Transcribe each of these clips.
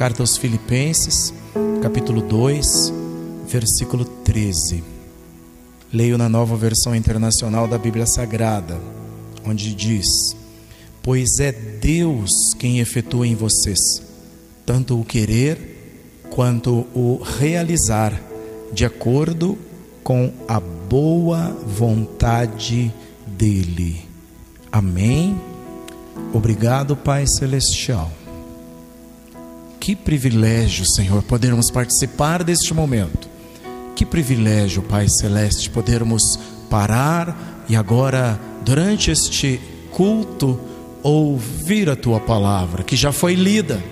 Carta aos Filipenses, capítulo 2, versículo 13. Leio na nova versão internacional da Bíblia Sagrada, onde diz: Pois é Deus quem efetua em vocês tanto o querer quanto o realizar, de acordo com a boa vontade dEle. Amém. Obrigado, Pai Celestial. Que privilégio, Senhor, podermos participar deste momento. Que privilégio, Pai Celeste, podermos parar e agora, durante este culto, ouvir a tua palavra, que já foi lida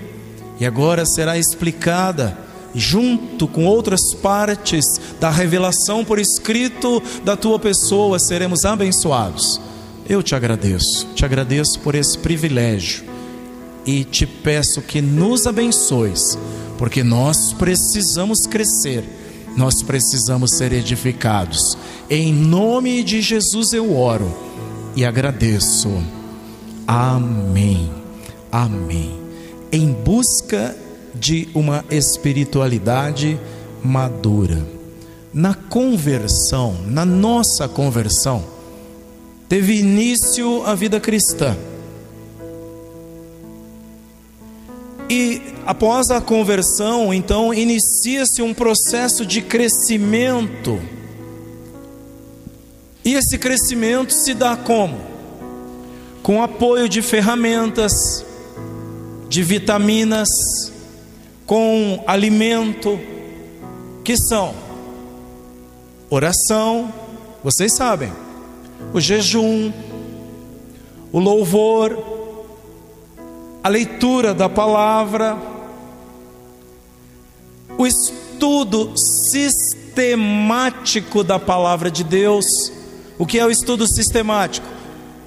e agora será explicada junto com outras partes da revelação por escrito da tua pessoa, seremos abençoados. Eu te agradeço, te agradeço por esse privilégio e te peço que nos abençoes, porque nós precisamos crescer, nós precisamos ser edificados. Em nome de Jesus eu oro e agradeço. Amém. Amém. Em busca de uma espiritualidade madura. Na conversão, na nossa conversão, teve início a vida cristã. E após a conversão, então, inicia-se um processo de crescimento. E esse crescimento se dá como? Com apoio de ferramentas, de vitaminas, com alimento, que são oração, vocês sabem, o jejum, o louvor, a leitura da palavra, o estudo sistemático da palavra de Deus. O que é o estudo sistemático?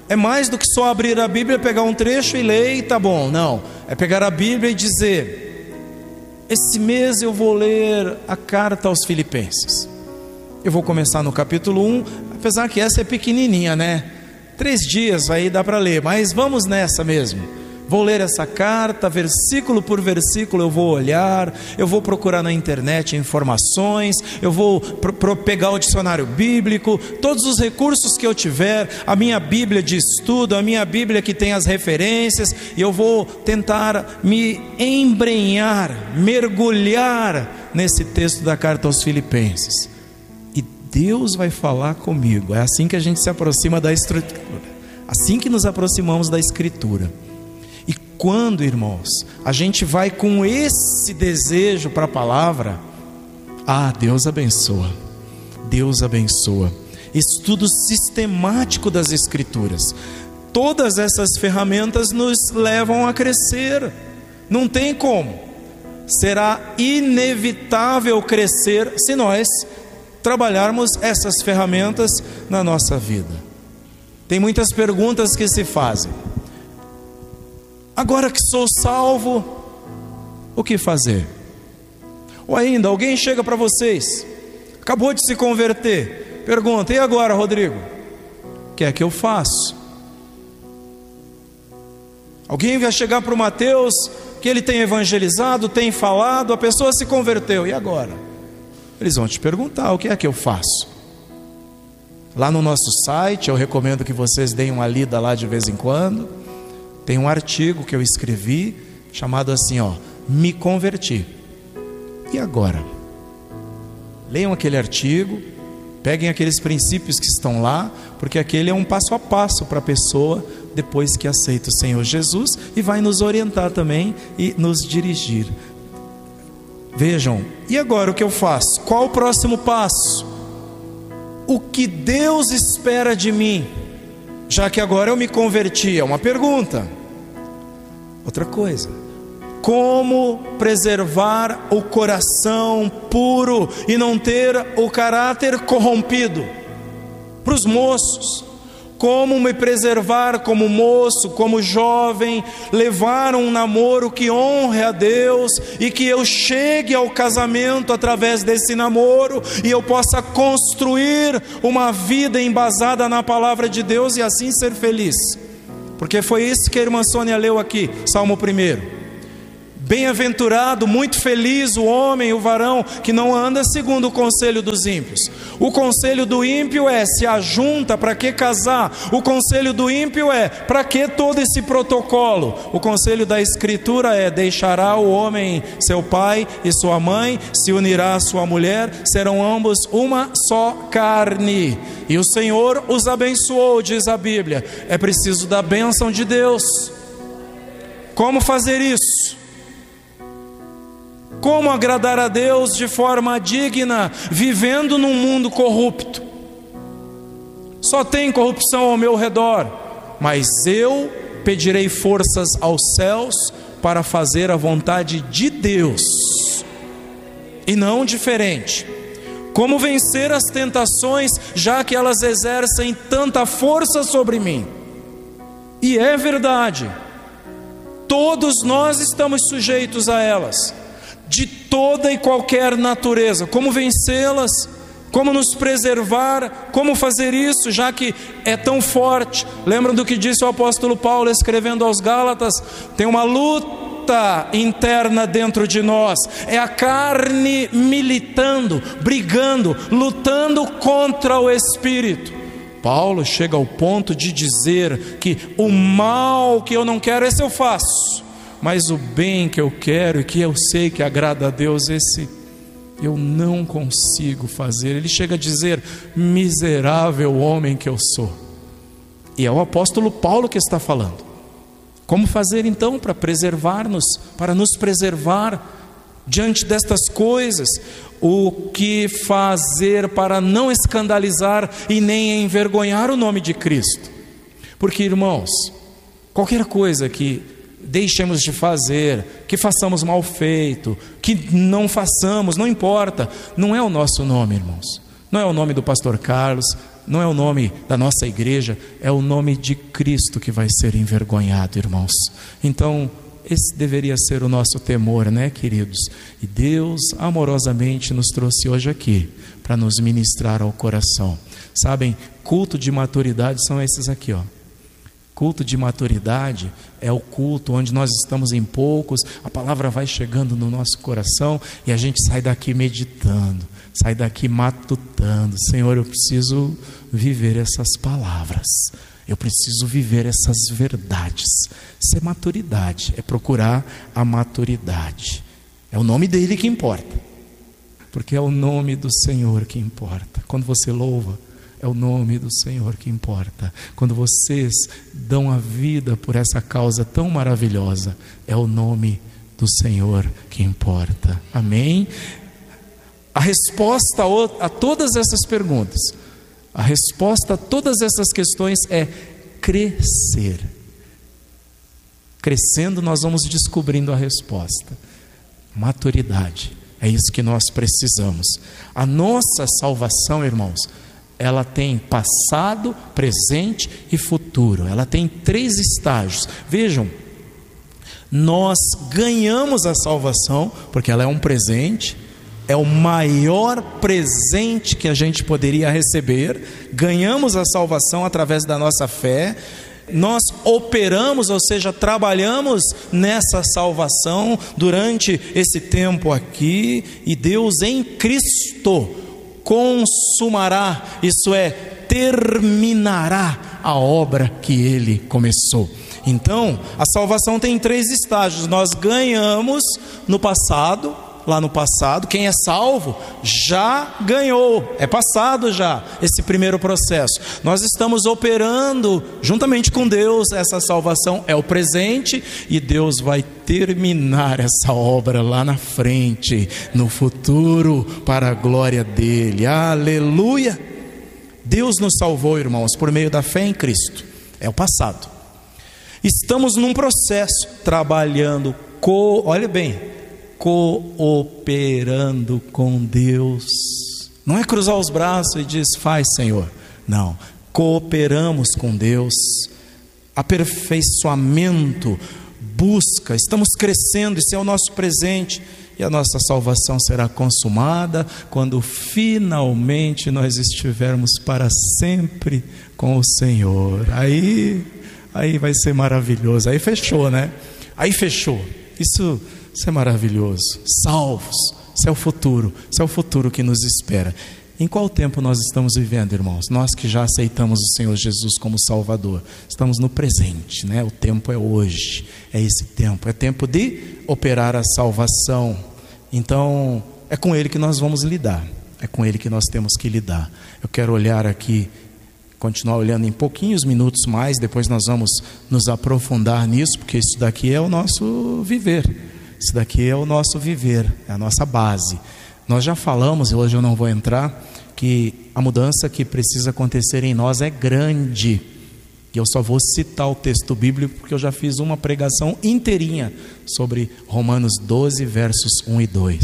É mais do que só abrir a Bíblia, pegar um trecho e ler e tá bom. Não, é pegar a Bíblia e dizer: esse mês eu vou ler a carta aos Filipenses. Eu vou começar no capítulo 1, apesar que essa é pequenininha, né? Três dias aí dá para ler, mas vamos nessa mesmo. Vou ler essa carta, versículo por versículo eu vou olhar, eu vou procurar na internet informações, eu vou pegar o dicionário bíblico, todos os recursos que eu tiver, a minha Bíblia de estudo, a minha Bíblia que tem as referências, e eu vou tentar me embrenhar, mergulhar nesse texto da carta aos Filipenses. E Deus vai falar comigo. É assim que a gente se aproxima da Escritura. Assim que nos aproximamos da Escritura quando, irmãos, a gente vai com esse desejo para a palavra, ah, Deus abençoa. Deus abençoa. Estudo sistemático das Escrituras. Todas essas ferramentas nos levam a crescer. Não tem como. Será inevitável crescer se nós trabalharmos essas ferramentas na nossa vida. Tem muitas perguntas que se fazem. Agora que sou salvo, o que fazer? Ou ainda, alguém chega para vocês, acabou de se converter, pergunta: e agora, Rodrigo? O que é que eu faço? Alguém vai chegar para o Mateus, que ele tem evangelizado, tem falado, a pessoa se converteu, e agora? Eles vão te perguntar: o que é que eu faço? Lá no nosso site, eu recomendo que vocês deem uma lida lá de vez em quando tem um artigo que eu escrevi chamado assim, ó, Me converti. E agora? Leiam aquele artigo, peguem aqueles princípios que estão lá, porque aquele é um passo a passo para a pessoa depois que aceita o Senhor Jesus e vai nos orientar também e nos dirigir. Vejam, e agora o que eu faço? Qual o próximo passo? O que Deus espera de mim? Já que agora eu me converti? É uma pergunta. Outra coisa, como preservar o coração puro e não ter o caráter corrompido? Para os moços, como me preservar como moço, como jovem, levar um namoro que honre a Deus e que eu chegue ao casamento através desse namoro e eu possa construir uma vida embasada na palavra de Deus e assim ser feliz. Porque foi isso que a irmã Sônia leu aqui, Salmo 1. Bem-aventurado, muito feliz o homem, o varão, que não anda segundo o conselho dos ímpios. O conselho do ímpio é: se ajunta, para que casar? O conselho do ímpio é: para que todo esse protocolo? O conselho da Escritura é: deixará o homem seu pai e sua mãe, se unirá à sua mulher, serão ambos uma só carne. E o Senhor os abençoou, diz a Bíblia. É preciso da bênção de Deus. Como fazer isso? Como agradar a Deus de forma digna, vivendo num mundo corrupto? Só tem corrupção ao meu redor, mas eu pedirei forças aos céus para fazer a vontade de Deus, e não diferente. Como vencer as tentações, já que elas exercem tanta força sobre mim? E é verdade, todos nós estamos sujeitos a elas de toda e qualquer natureza. Como vencê-las? Como nos preservar? Como fazer isso, já que é tão forte? Lembram do que disse o apóstolo Paulo escrevendo aos Gálatas? Tem uma luta interna dentro de nós, é a carne militando, brigando, lutando contra o espírito. Paulo chega ao ponto de dizer que o mal que eu não quero, esse eu faço mas o bem que eu quero e que eu sei que agrada a Deus, esse eu não consigo fazer. Ele chega a dizer: miserável homem que eu sou. E é o apóstolo Paulo que está falando. Como fazer então para preservar-nos, para nos preservar diante destas coisas? O que fazer para não escandalizar e nem envergonhar o nome de Cristo? Porque, irmãos, qualquer coisa que deixemos de fazer, que façamos mal feito, que não façamos, não importa, não é o nosso nome, irmãos. Não é o nome do pastor Carlos, não é o nome da nossa igreja, é o nome de Cristo que vai ser envergonhado, irmãos. Então, esse deveria ser o nosso temor, né, queridos? E Deus amorosamente nos trouxe hoje aqui para nos ministrar ao coração. Sabem, culto de maturidade são esses aqui, ó. Culto de maturidade é o culto onde nós estamos em poucos, a palavra vai chegando no nosso coração e a gente sai daqui meditando, sai daqui matutando. Senhor, eu preciso viver essas palavras, eu preciso viver essas verdades. Isso é maturidade, é procurar a maturidade. É o nome dele que importa, porque é o nome do Senhor que importa. Quando você louva, é o nome do Senhor que importa. Quando vocês dão a vida por essa causa tão maravilhosa, é o nome do Senhor que importa. Amém? A resposta a todas essas perguntas, a resposta a todas essas questões é crescer. Crescendo, nós vamos descobrindo a resposta. Maturidade. É isso que nós precisamos. A nossa salvação, irmãos, ela tem passado, presente e futuro. Ela tem três estágios. Vejam, nós ganhamos a salvação, porque ela é um presente, é o maior presente que a gente poderia receber. Ganhamos a salvação através da nossa fé. Nós operamos, ou seja, trabalhamos nessa salvação durante esse tempo aqui, e Deus em Cristo consumará, isso é, terminará a obra que ele começou. Então, a salvação tem três estágios. Nós ganhamos no passado, lá no passado, quem é salvo já ganhou, é passado já esse primeiro processo. Nós estamos operando juntamente com Deus essa salvação, é o presente e Deus vai terminar essa obra lá na frente, no futuro, para a glória dele. Aleluia! Deus nos salvou, irmãos, por meio da fé em Cristo. É o passado. Estamos num processo trabalhando, co, olha bem, cooperando com Deus. Não é cruzar os braços e diz, faz, Senhor. Não, cooperamos com Deus. Aperfeiçoamento, busca, estamos crescendo, esse é o nosso presente. E a nossa salvação será consumada quando finalmente nós estivermos para sempre com o Senhor. Aí, aí vai ser maravilhoso. Aí fechou, né? Aí fechou. Isso Isso é maravilhoso. Salvos. Isso é o futuro. Isso é o futuro que nos espera. Em qual tempo nós estamos vivendo, irmãos? Nós que já aceitamos o Senhor Jesus como Salvador, estamos no presente, né? O tempo é hoje, é esse tempo, é tempo de operar a salvação. Então, é com Ele que nós vamos lidar, é com Ele que nós temos que lidar. Eu quero olhar aqui, continuar olhando em pouquinhos minutos mais, depois nós vamos nos aprofundar nisso, porque isso daqui é o nosso viver, isso daqui é o nosso viver, é a nossa base. Nós já falamos, e hoje eu não vou entrar, que a mudança que precisa acontecer em nós é grande. E eu só vou citar o texto bíblico porque eu já fiz uma pregação inteirinha sobre Romanos 12, versos 1 e 2,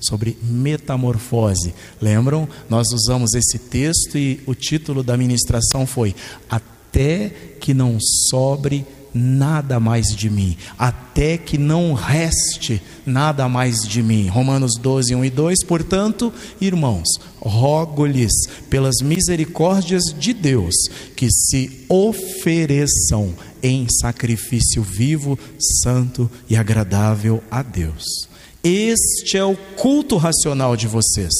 sobre metamorfose. Lembram? Nós usamos esse texto e o título da ministração foi Até que não sobre nada mais de mim, até que não reste nada mais de mim. Romanos 12, 1 e 2. Portanto, irmãos, rogo-lhes pelas misericórdias de Deus que se ofereçam em sacrifício vivo, santo e agradável a Deus. Este é o culto racional de vocês.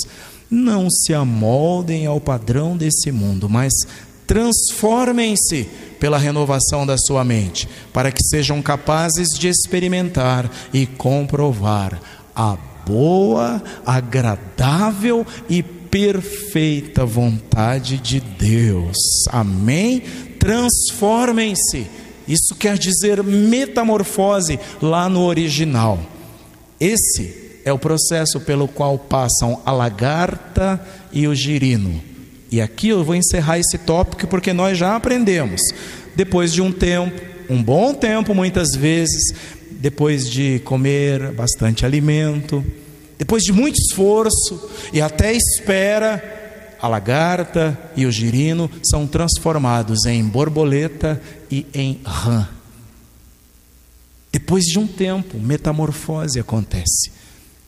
Não se amoldem ao padrão desse mundo, mas transformem-se pela renovação da sua mente, para que sejam capazes de experimentar e comprovar a boa, agradável e perfeita vontade de Deus. Amém? Transformem-se. Isso quer dizer metamorfose lá no original. Esse é o processo pelo qual passam a lagarta e o girino e aqui eu vou encerrar esse tópico porque nós já aprendemos. Depois de um tempo, um bom tempo muitas vezes, depois de comer bastante alimento, depois de muito esforço e até espera, a lagarta e o girino são transformados em borboleta e em rã. Depois de um tempo, metamorfose acontece.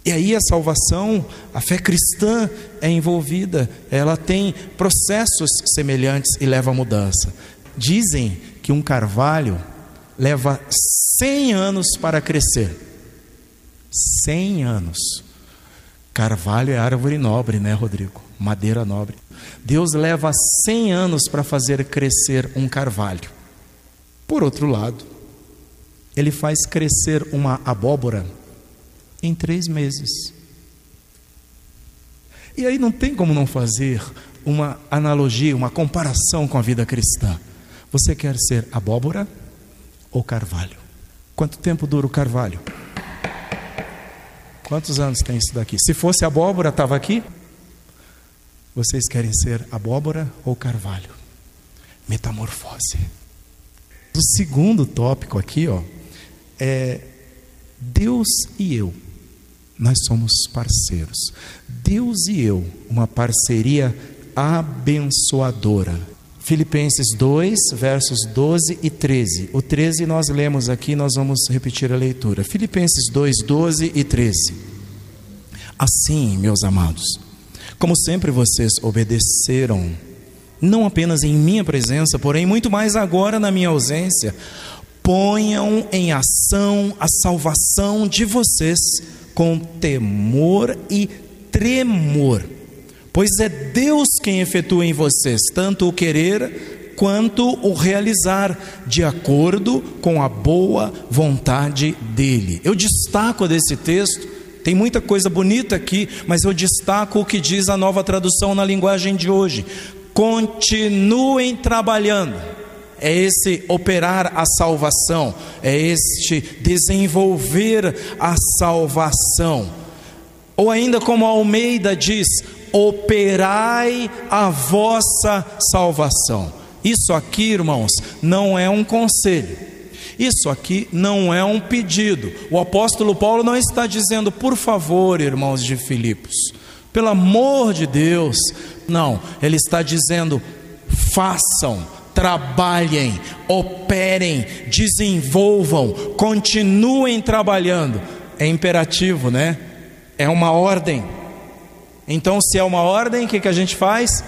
E aí a salvação, a fé cristã é envolvida, ela tem processos semelhantes e leva a mudança. Dizem que um carvalho leva 100 anos para crescer. 100 anos. Carvalho é árvore nobre, né, Rodrigo? Madeira nobre. Deus leva 100 anos para fazer crescer um carvalho. Por outro lado, ele faz crescer uma abóbora em três meses. E aí não tem como não fazer uma analogia, uma comparação com a vida cristã. Você quer ser abóbora ou carvalho? Quanto tempo dura o carvalho? Quantos anos tem isso daqui? Se fosse abóbora, estava aqui? Vocês querem ser abóbora ou carvalho? Metamorfose. O segundo tópico aqui, ó, é Deus e eu nós somos parceiros. Deus e eu, uma parceria abençoadora. Filipenses 2, versos 12 e 13. O 13 nós lemos aqui, nós vamos repetir a leitura. Filipenses 2, 12 e 13. Assim, meus amados, como sempre vocês obedeceram, não apenas em minha presença, porém muito mais agora na minha ausência, ponham em ação a salvação de vocês com temor e tremor, pois é Deus quem efetua em vocês tanto o querer quanto o realizar, de acordo com a boa vontade dEle. Eu destaco desse texto, tem muita coisa bonita aqui, mas eu destaco o que diz a nova tradução na linguagem de hoje: continuem trabalhando é esse operar a salvação, é este desenvolver a salvação. Ou ainda como Almeida diz, operai a vossa salvação. Isso aqui, irmãos, não é um conselho. Isso aqui não é um pedido. O apóstolo Paulo não está dizendo, por favor, irmãos de Filipos, pelo amor de Deus. Não, ele está dizendo, façam, trabalhem, operem, desenvolvam, continuem trabalhando. É imperativo, né? É uma ordem. Então, se é uma ordem, o que, que a gente faz?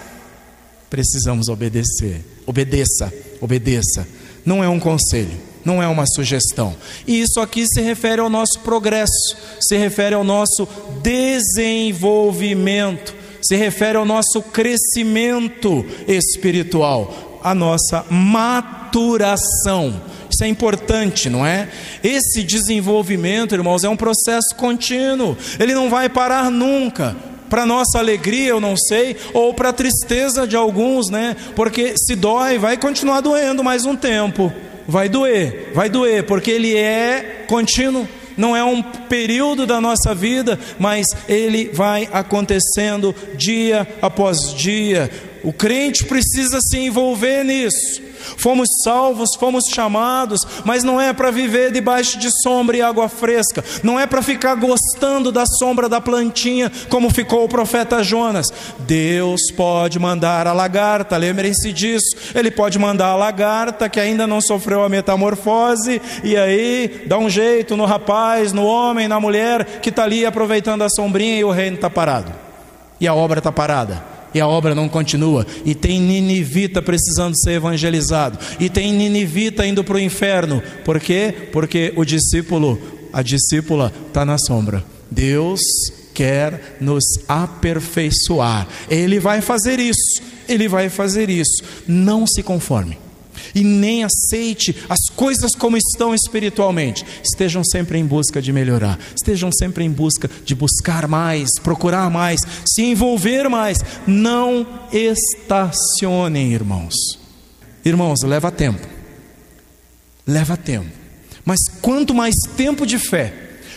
Precisamos obedecer. Obedeça, obedeça. Não é um conselho. não é uma sugestão. E isso aqui se refere ao nosso progresso, se refere ao nosso desenvolvimento, se refere ao nosso crescimento espiritual, a nossa maturação. Isso é importante, não é? Esse desenvolvimento, irmãos, é um processo contínuo, ele não vai parar nunca para nossa alegria, eu não sei, ou para tristeza de alguns, né? Porque se dói, vai continuar doendo mais um tempo. Vai doer, vai doer, porque ele é contínuo, não é um período da nossa vida, mas ele vai acontecendo dia após dia. O crente precisa se envolver nisso. Fomos salvos, fomos chamados, mas não é para viver debaixo de sombra e água fresca, não é para ficar gostando da sombra da plantinha, como ficou o profeta Jonas. Deus pode mandar a lagarta, lembrem-se disso. Ele pode mandar a lagarta que ainda não sofreu a metamorfose, e aí dá um jeito no rapaz, no homem, na mulher que está ali aproveitando a sombrinha e o reino está parado, e a obra está parada e a obra não continua, e tem ninivita precisando ser evangelizado, e tem ninivita indo para o inferno, por quê? Porque o discípulo, a discípula está na sombra. Deus quer nos aperfeiçoar, Ele vai fazer isso, Ele vai fazer isso, não se conforme e nem aceite as coisas como estão espiritualmente. Estejam sempre em busca de melhorar, estejam sempre em busca de buscar mais, procurar mais, se envolver mais. Não estacionem, irmãos. Irmãos, leva tempo, leva tempo, mas quanto mais tempo de fé,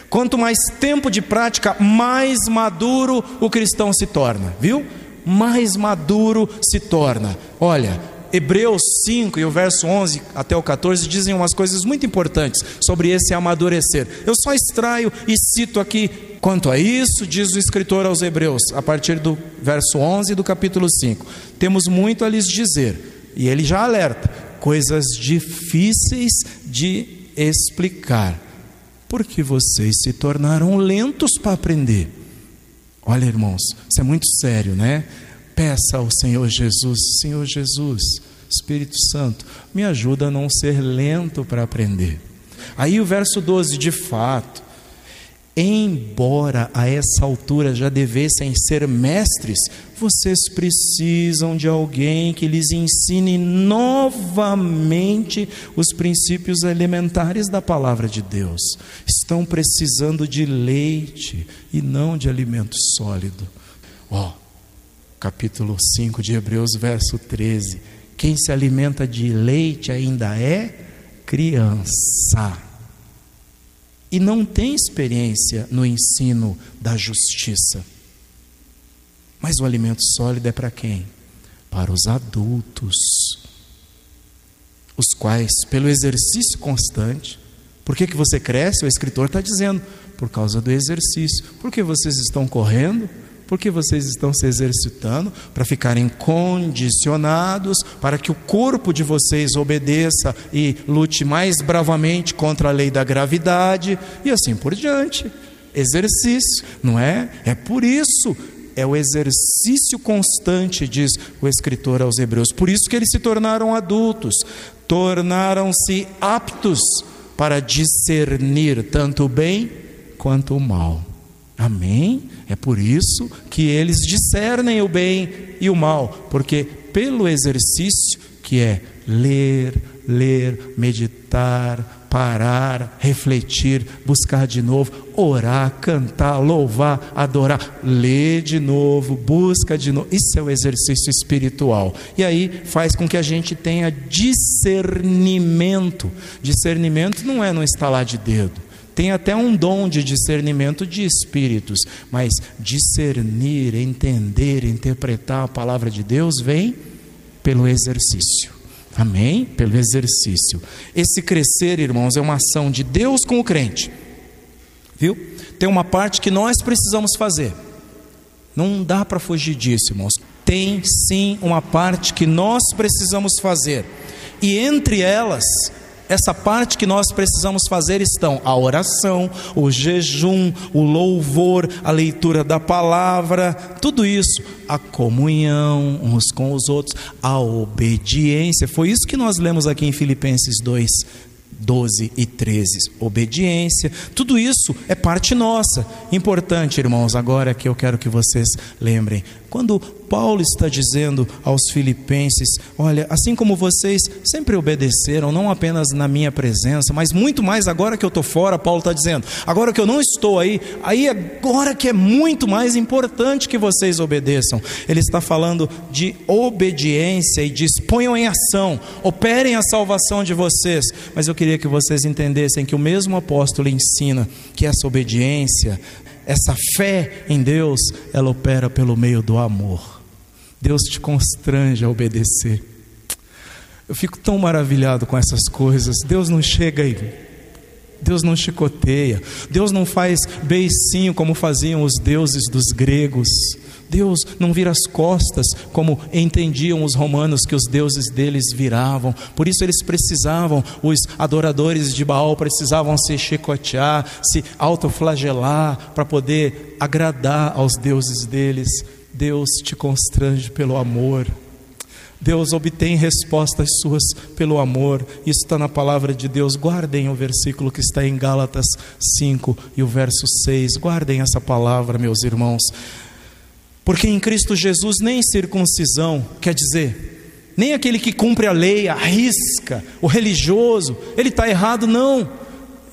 quanto mais tempo de prática, mais maduro o cristão se torna, viu? Mais maduro se torna. Olha, Hebreus 5 e o verso 11 até o 14 dizem umas coisas muito importantes sobre esse amadurecer. Eu só extraio e cito aqui quanto a isso, diz o escritor aos Hebreus, a partir do verso 11 do capítulo 5. Temos muito a lhes dizer, e ele já alerta: coisas difíceis de explicar, porque vocês se tornaram lentos para aprender. Olha, irmãos, isso é muito sério, né? Peça ao Senhor Jesus: Senhor Jesus, Espírito Santo, me ajuda a não ser lento para aprender. Aí o verso 12, de fato, embora a essa altura já devessem ser mestres, vocês precisam de alguém que lhes ensine novamente os princípios elementares da palavra de Deus. Estão precisando de leite e não de alimento sólido. Ó, oh, capítulo 5 de Hebreus, verso 13. Quem se alimenta de leite ainda é criança e não tem experiência no ensino da justiça. Mas o alimento sólido é para quem? Para os adultos, os quais, pelo exercício constante, por que, que você cresce? O escritor está dizendo, por causa do exercício. Por que vocês estão correndo? Porque vocês estão se exercitando para ficarem condicionados para que o corpo de vocês obedeça e lute mais bravamente contra a lei da gravidade e assim por diante. Exercício, não é? É por isso é o exercício constante, diz o escritor aos Hebreus. Por isso que eles se tornaram adultos, tornaram-se aptos para discernir tanto o bem quanto o mal. Amém? É por isso que eles discernem o bem e o mal, porque pelo exercício que é ler, ler, meditar, parar, refletir, buscar de novo, orar, cantar, louvar, adorar, ler de novo, busca de novo. Isso é o exercício espiritual. E aí faz com que a gente tenha discernimento. Discernimento não é no estalar de dedo tem até um dom de discernimento de espíritos, mas discernir, entender, interpretar a palavra de Deus vem pelo exercício. Amém? Pelo exercício. Esse crescer, irmãos, é uma ação de Deus com o crente. Viu? Tem uma parte que nós precisamos fazer. Não dá para fugir disso, irmãos. Tem sim uma parte que nós precisamos fazer. E entre elas essa parte que nós precisamos fazer estão a oração, o jejum, o louvor, a leitura da palavra, tudo isso, a comunhão uns com os outros, a obediência. Foi isso que nós lemos aqui em Filipenses 2, 12 e 13. Obediência, tudo isso é parte nossa. Importante, irmãos, agora que eu quero que vocês lembrem. Quando Paulo está dizendo aos filipenses: Olha, assim como vocês sempre obedeceram, não apenas na minha presença, mas muito mais agora que eu estou fora, Paulo está dizendo, agora que eu não estou aí, aí agora que é muito mais importante que vocês obedeçam. Ele está falando de obediência e diz: ponham em ação, operem a salvação de vocês. Mas eu queria que vocês entendessem que o mesmo apóstolo ensina que essa obediência, essa fé em Deus, ela opera pelo meio do amor. Deus te constrange a obedecer. Eu fico tão maravilhado com essas coisas. Deus não chega aí. Deus não chicoteia. Deus não faz beicinho como faziam os deuses dos gregos. Deus não vira as costas como entendiam os romanos que os deuses deles viravam. Por isso eles precisavam, os adoradores de Baal precisavam se chicotear, se autoflagelar para poder agradar aos deuses deles. Deus te constrange pelo amor. Deus obtém respostas suas pelo amor. Isso está na palavra de Deus. Guardem o versículo que está em Gálatas 5 e o verso 6. Guardem essa palavra, meus irmãos. Porque em Cristo Jesus nem circuncisão, quer dizer, nem aquele que cumpre a lei, arrisca, o religioso, ele está errado, não.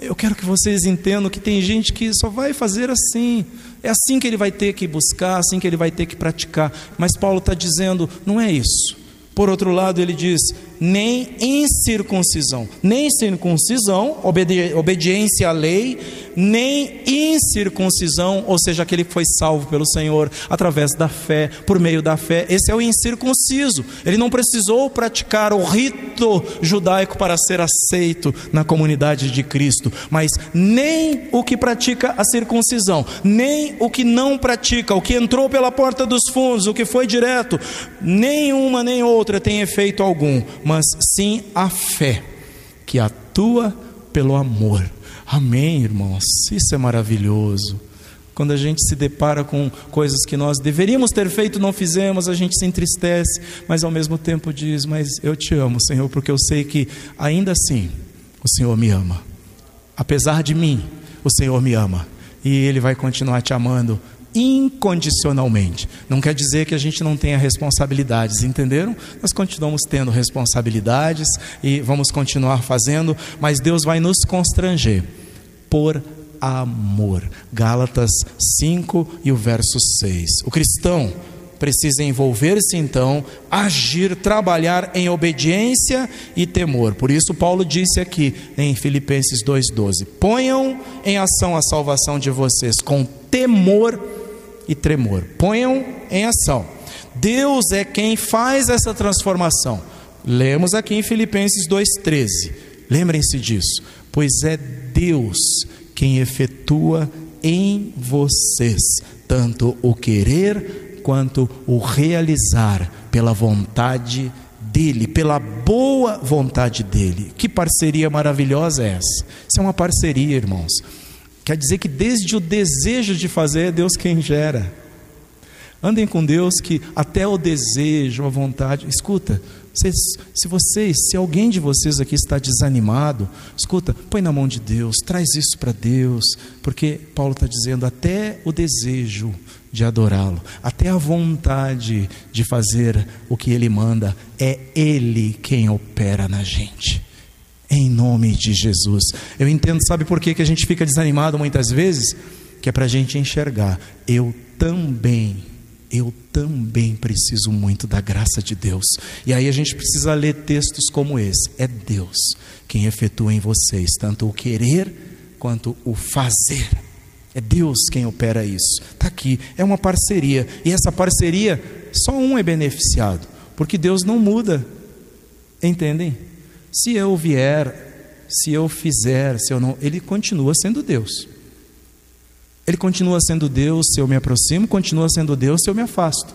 Eu quero que vocês entendam que tem gente que só vai fazer assim, é assim que ele vai ter que buscar, assim que ele vai ter que praticar. Mas Paulo está dizendo: não é isso. Por outro lado, ele diz: nem incircuncisão, nem circuncisão, obedi obediência à lei, nem incircuncisão, ou seja, aquele que foi salvo pelo Senhor através da fé, por meio da fé. Esse é o incircunciso. Ele não precisou praticar o rito judaico para ser aceito na comunidade de Cristo, mas nem o que pratica a circuncisão, nem o que não pratica, o que entrou pela porta dos fundos, o que foi direto, nenhuma nem outra tem efeito algum mas sim a fé que atua pelo amor. Amém, irmãos? Isso é maravilhoso. Quando a gente se depara com coisas que nós deveríamos ter feito, não fizemos, a gente se entristece, mas ao mesmo tempo diz: Mas eu te amo, Senhor, porque eu sei que ainda assim o Senhor me ama. Apesar de mim, o Senhor me ama. E Ele vai continuar te amando incondicionalmente. Não quer dizer que a gente não tenha responsabilidades, entenderam? Nós continuamos tendo responsabilidades e vamos continuar fazendo, mas Deus vai nos constranger por amor. Gálatas 5 e o verso 6. O cristão precisa envolver-se então, agir, trabalhar em obediência e temor. Por isso Paulo disse aqui em Filipenses 2:12: "Ponham em ação a salvação de vocês com temor e tremor. Ponham em ação. Deus é quem faz essa transformação. Lemos aqui em Filipenses 2,13. Lembrem-se disso. Pois é Deus quem efetua em vocês tanto o querer quanto o realizar pela vontade dele, pela boa vontade dele. Que parceria maravilhosa é essa? Isso é uma parceria, irmãos. Quer dizer que desde o desejo de fazer é Deus quem gera. Andem com Deus que até o desejo, a vontade. Escuta, se, se vocês, se alguém de vocês aqui está desanimado, escuta, põe na mão de Deus, traz isso para Deus, porque Paulo está dizendo até o desejo de adorá-lo, até a vontade de fazer o que Ele manda, é Ele quem opera na gente em nome de Jesus. Eu entendo, sabe por que, que a gente fica desanimado muitas vezes? Que é para a gente enxergar. Eu também, eu também preciso muito da graça de Deus. E aí a gente precisa ler textos como esse. É Deus quem efetua em vocês tanto o querer quanto o fazer. É Deus quem opera isso. Está aqui, é uma parceria. E essa parceria, só um é beneficiado, porque Deus não muda. Entendem? Se eu vier, se eu fizer, se eu não, ele continua sendo Deus. Ele continua sendo Deus se eu me aproximo, continua sendo Deus se eu me afasto.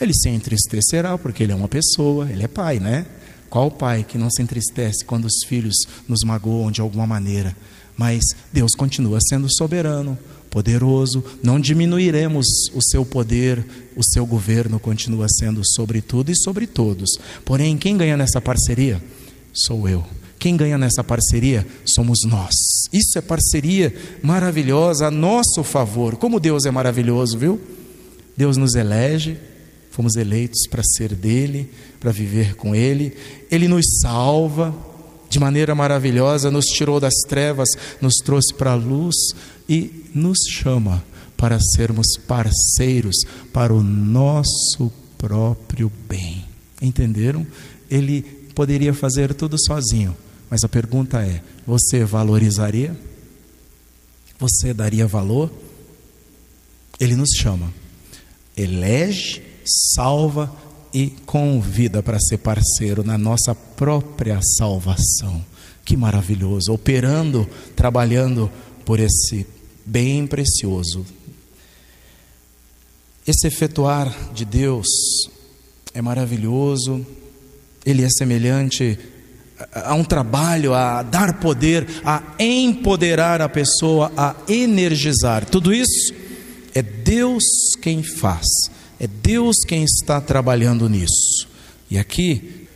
Ele se entristecerá porque ele é uma pessoa, ele é pai, né? Qual pai que não se entristece quando os filhos nos magoam de alguma maneira? Mas Deus continua sendo soberano, poderoso, não diminuiremos o seu poder, o seu governo continua sendo sobre tudo e sobre todos. Porém, quem ganha nessa parceria? Sou eu. Quem ganha nessa parceria somos nós. Isso é parceria maravilhosa a nosso favor. Como Deus é maravilhoso, viu? Deus nos elege, fomos eleitos para ser dele, para viver com ele. Ele nos salva de maneira maravilhosa, nos tirou das trevas, nos trouxe para a luz e nos chama para sermos parceiros para o nosso próprio bem. Entenderam? Ele poderia fazer tudo sozinho, mas a pergunta é: você valorizaria? Você daria valor? Ele nos chama, elege, salva e convida para ser parceiro na nossa própria salvação. Que maravilhoso! Operando, trabalhando por esse bem precioso esse efetuar de Deus é maravilhoso, ele é semelhante a um trabalho, a dar poder, a empoderar a pessoa, a energizar. Tudo isso é Deus quem faz, é Deus quem está trabalhando nisso. E aqui,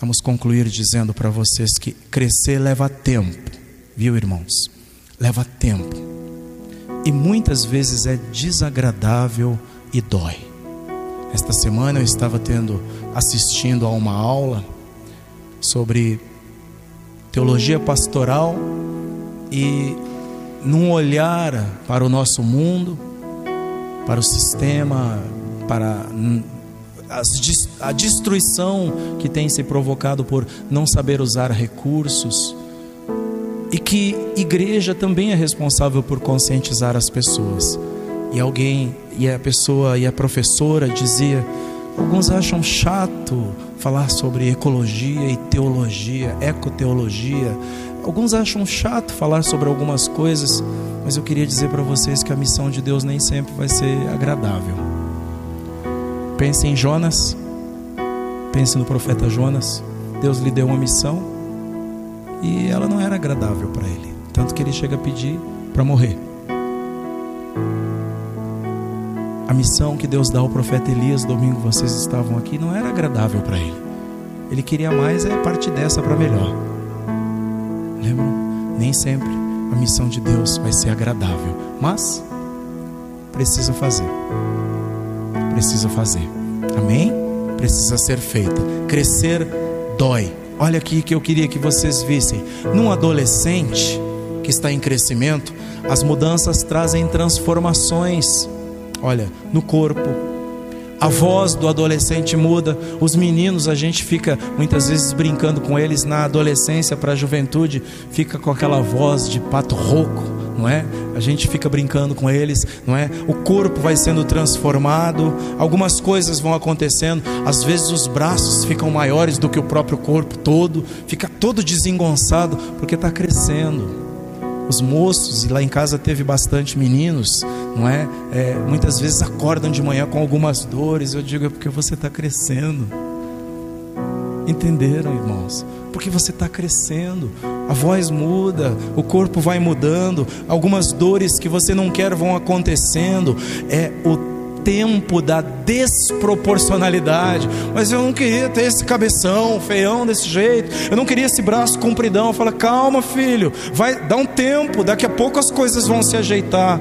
vamos concluir dizendo para vocês que crescer leva tempo, viu, irmãos? Leva tempo. E muitas vezes é desagradável e dói. Esta semana eu estava tendo assistindo a uma aula sobre teologia pastoral e num olhar para o nosso mundo, para o sistema, para a destruição que tem se provocado por não saber usar recursos e que igreja também é responsável por conscientizar as pessoas. E alguém, e a pessoa, e a professora dizia: alguns acham chato falar sobre ecologia e teologia, ecoteologia. Alguns acham chato falar sobre algumas coisas, mas eu queria dizer para vocês que a missão de Deus nem sempre vai ser agradável. Pense em Jonas, pense no profeta Jonas. Deus lhe deu uma missão e ela não era agradável para ele, tanto que ele chega a pedir para morrer. A missão que Deus dá ao profeta Elias, domingo vocês estavam aqui, não era agradável para ele. Ele queria mais é parte dessa para melhor. Lembram? Nem sempre a missão de Deus vai ser agradável, mas precisa fazer. Precisa fazer. Amém? Precisa ser feita. Crescer dói. Olha aqui que eu queria que vocês vissem. Num adolescente que está em crescimento, as mudanças trazem transformações olha, no corpo. A voz do adolescente muda, os meninos, a gente fica muitas vezes brincando com eles na adolescência para a juventude, fica com aquela voz de pato rouco, não é? A gente fica brincando com eles, não é? O corpo vai sendo transformado, algumas coisas vão acontecendo, às vezes os braços ficam maiores do que o próprio corpo todo, fica todo desengonçado porque está crescendo os moços, e lá em casa teve bastante meninos, não é? é? Muitas vezes acordam de manhã com algumas dores. Eu digo, é porque você está crescendo. Entenderam, irmãos? Porque você está crescendo, a voz muda, o corpo vai mudando, algumas dores que você não quer vão acontecendo. É o tempo da desproporcionalidade. Mas eu não queria ter esse cabeção, feião desse jeito. Eu não queria esse braço compridão. Fala, calma, filho, vai dar um tempo. Daqui a pouco as coisas vão se ajeitar.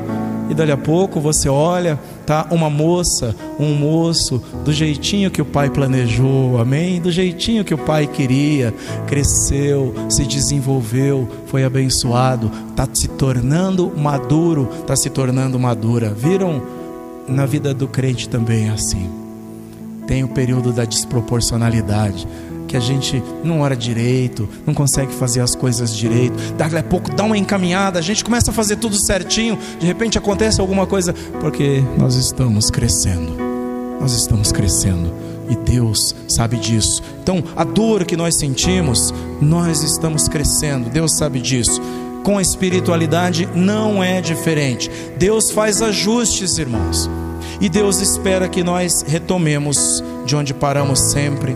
E dali a pouco você olha, tá uma moça, um moço, do jeitinho que o pai planejou, amém? Do jeitinho que o pai queria, cresceu, se desenvolveu, foi abençoado, está se tornando maduro, está se tornando madura. Viram? Na vida do crente também é assim. Tem o período da desproporcionalidade, que a gente não ora direito, não consegue fazer as coisas direito. Daqui a pouco dá uma encaminhada, a gente começa a fazer tudo certinho, de repente acontece alguma coisa, porque nós estamos crescendo. Nós estamos crescendo e Deus sabe disso. Então, a dor que nós sentimos, nós estamos crescendo. Deus sabe disso com espiritualidade não é diferente. Deus faz ajustes, irmãos. E Deus espera que nós retomemos de onde paramos sempre.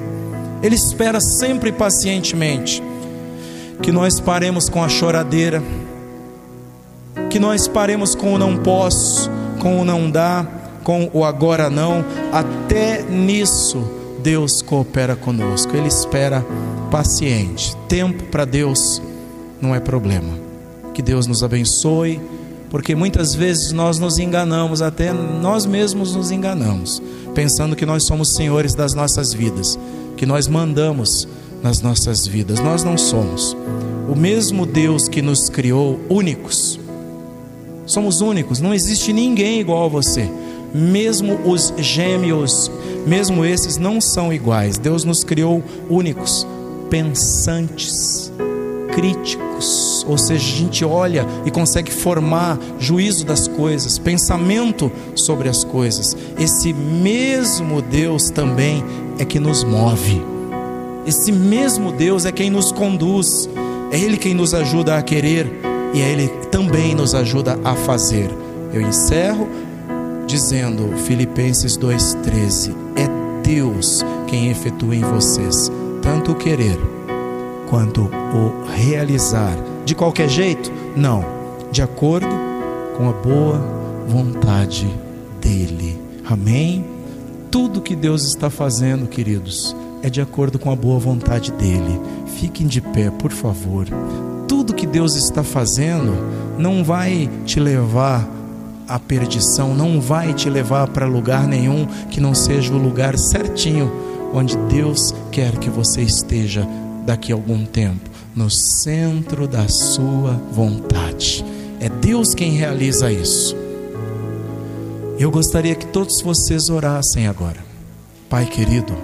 Ele espera sempre pacientemente que nós paremos com a choradeira, que nós paremos com o não posso, com o não dá, com o agora não. Até nisso Deus coopera conosco, Ele espera paciente. Tempo para Deus não é problema. Que Deus nos abençoe, porque muitas vezes nós nos enganamos, até nós mesmos nos enganamos, pensando que nós somos senhores das nossas vidas, que nós mandamos nas nossas vidas. Nós não somos. O mesmo Deus que nos criou únicos, somos únicos, não existe ninguém igual a você. Mesmo os gêmeos, mesmo esses não são iguais. Deus nos criou únicos, pensantes, críticos, ou seja, a gente olha e consegue formar juízo das coisas, pensamento sobre as coisas. Esse mesmo Deus também é que nos move. Esse mesmo Deus é quem nos conduz, é Ele quem nos ajuda a querer e é Ele também nos ajuda a fazer. Eu encerro dizendo, Filipenses 2,13: É Deus quem efetua em vocês tanto o querer quanto o realizar. De qualquer jeito? Não, de acordo com a boa vontade dEle. Amém? Tudo que Deus está fazendo, queridos, é de acordo com a boa vontade dEle. Fiquem de pé, por favor. Tudo que Deus está fazendo não vai te levar à perdição, não vai te levar para lugar nenhum que não seja o lugar certinho onde Deus quer que você esteja daqui a algum tempo, no centro da sua vontade. É Deus quem realiza isso. Eu gostaria que todos vocês orassem agora. Pai querido,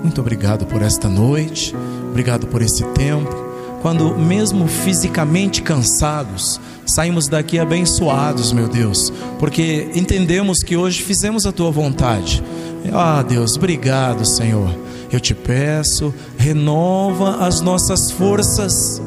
muito obrigado por esta noite, obrigado por esse tempo. Quando, mesmo fisicamente cansados, saímos daqui abençoados, meu Deus, porque entendemos que hoje fizemos a tua vontade. Ah, Deus, obrigado, Senhor. Eu te peço, renova as nossas forças.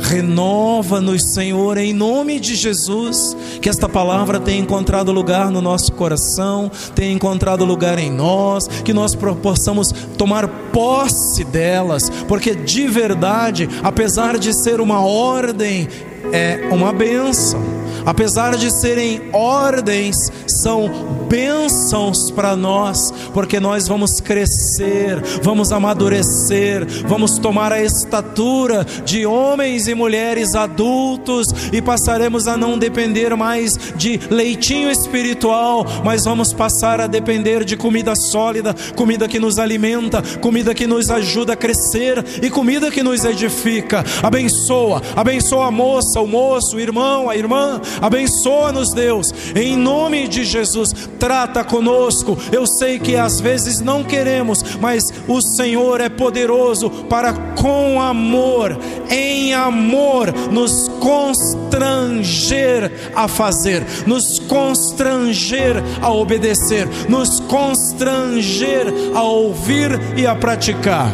Renova-nos, Senhor, em nome de Jesus. Que esta palavra tenha encontrado lugar no nosso coração, tenha encontrado lugar em nós, que nós possamos tomar posse delas, porque de verdade, apesar de ser uma ordem, é uma bênção. Apesar de serem ordens, são bênçãos para nós, porque nós vamos crescer, vamos amadurecer, vamos tomar a estatura de homens e mulheres adultos e passaremos a não depender mais de leitinho espiritual, mas vamos passar a depender de comida sólida, comida que nos alimenta, comida que nos ajuda a crescer e comida que nos edifica. Abençoa, abençoa a moça, o moço, o irmão, a irmã, abençoa-nos, Deus, em nome de Jesus trata conosco. Eu sei que às vezes não queremos, mas o Senhor é poderoso para com amor, em amor, nos constranger a fazer, nos constranger a obedecer, nos constranger a ouvir e a praticar.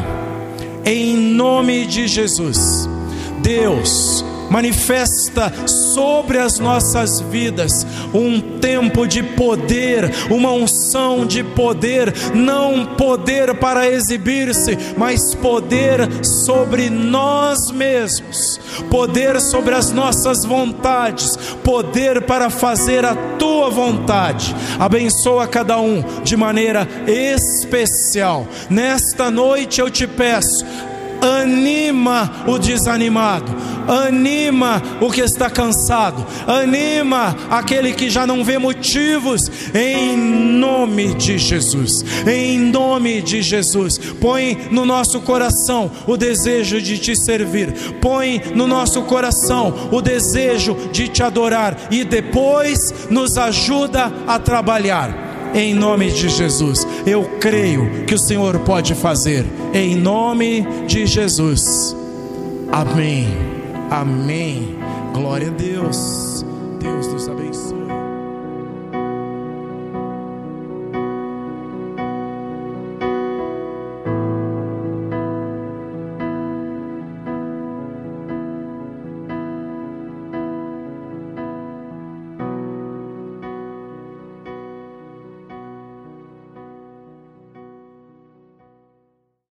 Em nome de Jesus. Deus, manifesta sobre as nossas vidas um tempo de poder, uma unção de poder, não poder para exibir-se, mas poder sobre nós mesmos, poder sobre as nossas vontades, poder para fazer a tua vontade. Abençoa cada um de maneira especial. Nesta noite eu te peço, anima o desanimado, anima o que está cansado, anima aquele que já não vê motivos, em nome de Jesus, em nome de Jesus. Põe no nosso coração o desejo de te servir, põe no nosso coração o desejo de te adorar e depois nos ajuda a trabalhar em nome de Jesus. Eu creio que o Senhor pode fazer, em nome de Jesus. Amém. Amém. Glória a Deus. Deus nos abençoe.